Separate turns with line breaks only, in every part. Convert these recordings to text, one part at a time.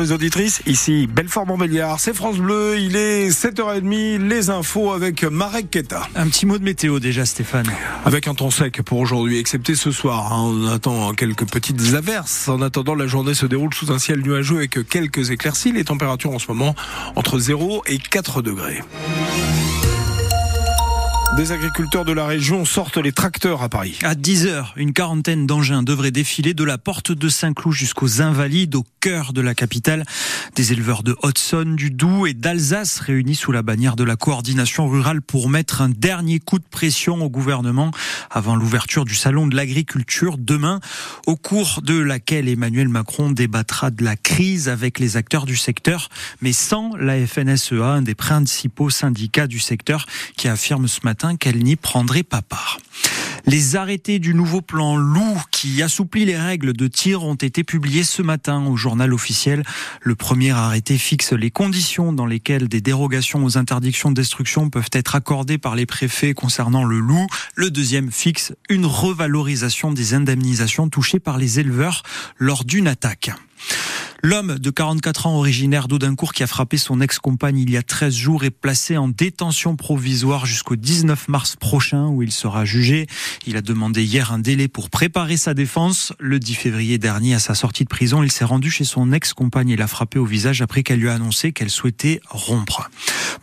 les auditrices. Ici, Belfort-Montbéliard, c'est France Bleu. Il est 7h30. Les infos avec Marek Keta.
Un petit mot de météo déjà, Stéphane.
Avec un temps sec pour aujourd'hui, excepté ce soir. Hein. On attend quelques petites averses. En attendant, la journée se déroule sous un ciel nuageux avec quelques éclaircies. Les températures en ce moment entre 0 et 4 degrés. Des agriculteurs de la région sortent les tracteurs à Paris.
À 10h, une quarantaine d'engins devraient défiler de la porte de Saint-Cloud jusqu'aux Invalides, au cœur de la capitale. Des éleveurs de Haute-Saône, du Doubs et d'Alsace réunis sous la bannière de la coordination rurale pour mettre un dernier coup de pression au gouvernement avant l'ouverture du salon de l'agriculture demain, au cours de laquelle Emmanuel Macron débattra de la crise avec les acteurs du secteur, mais sans la FNSEA, un des principaux syndicats du secteur, qui affirme ce matin qu'elle n'y prendrait pas part. Les arrêtés du nouveau plan loup qui assouplit les règles de tir ont été publiés ce matin au journal officiel. Le premier arrêté fixe les conditions dans lesquelles des dérogations aux interdictions de destruction peuvent être accordées par les préfets concernant le loup. Le deuxième fixe une revalorisation des indemnisations touchées par les éleveurs lors d'une attaque. L'homme de 44 ans originaire d'Audincourt qui a frappé son ex-compagne il y a 13 jours est placé en détention provisoire jusqu'au 19 mars prochain où il sera jugé. Il a demandé hier un délai pour préparer sa défense. Le 10 février dernier, à sa sortie de prison, il s'est rendu chez son ex-compagne et l'a frappé au visage après qu'elle lui a annoncé qu'elle souhaitait rompre.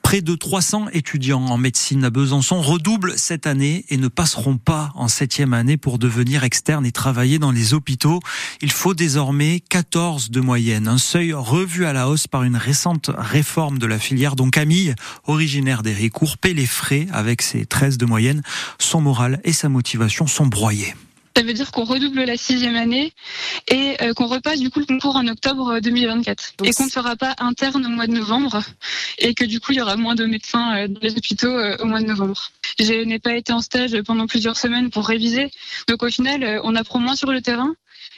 Près de 300 étudiants en médecine à Besançon redoublent cette année et ne passeront pas en septième année pour devenir externes et travailler dans les hôpitaux. Il faut désormais 14 de moyenne un seuil revu à la hausse par une récente réforme de la filière dont Camille, originaire d'Héricourt, paie les frais avec ses 13 de moyenne. Son moral et sa motivation sont broyés.
Ça veut dire qu'on redouble la sixième année et euh, qu'on repasse du coup le concours en octobre 2024 et qu'on ne sera pas interne au mois de novembre et que du coup il y aura moins de médecins euh, dans les hôpitaux euh, au mois de novembre. Je n'ai pas été en stage pendant plusieurs semaines pour réviser, donc au final on apprend moins sur le terrain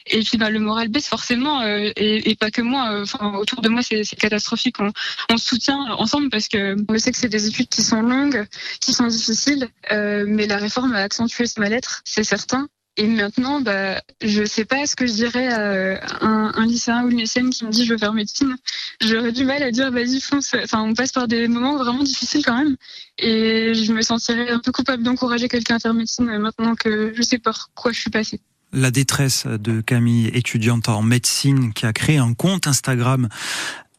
et puis bah, le moral baisse forcément euh, et, et, pas que moi. Euh, autour de moi, c'est catastrophique. On, on, se soutient ensemble parce que je sais que c'est des études qui sont longues, qui sont difficiles, euh, mais la réforme a accentué ce mal-être, c'est certain. Et maintenant, bah, je sais pas ce que je dirais à un, un lycéen ou une lycéenne qui me dit je veux faire médecine. J'aurais du mal à dire vas-y fonce. Enfin, on passe par des moments vraiment difficiles quand même. Et je me sentirais un peu coupable d'encourager quelqu'un à faire médecine maintenant que je sais par quoi je suis passée
la détresse de Camille, étudiante en médecine, qui a créé un compte Instagram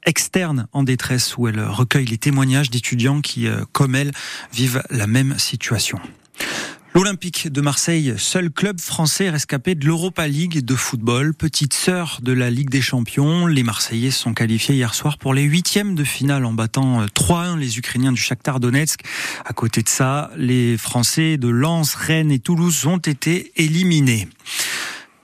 externe en détresse où elle recueille les témoignages d'étudiants qui, euh, comme elle, vivent la même situation. L'Olympique de Marseille, seul club français rescapé de l'Europa League de football, petite sœur de la Ligue des Champions. Les Marseillais sont qualifiés hier soir pour les huitièmes de finale en battant 3-1 euh, les Ukrainiens du Shakhtar Donetsk. À côté de ça, les Français de Lens, Rennes et Toulouse ont été éliminés.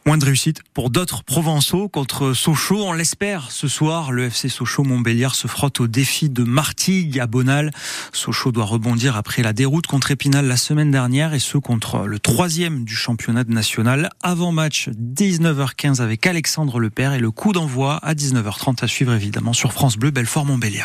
Moins de réussite pour d'autres provençaux contre Sochaux. On l'espère ce soir. Le FC Sochaux-Montbéliard se frotte au défi de Martigues à Bonal. Sochaux doit rebondir après la déroute contre Épinal la semaine dernière et ce contre le troisième du championnat national. Avant match 19h15 avec Alexandre Lepère et le coup d'envoi à 19h30 à suivre évidemment sur France Bleu Belfort-Montbéliard.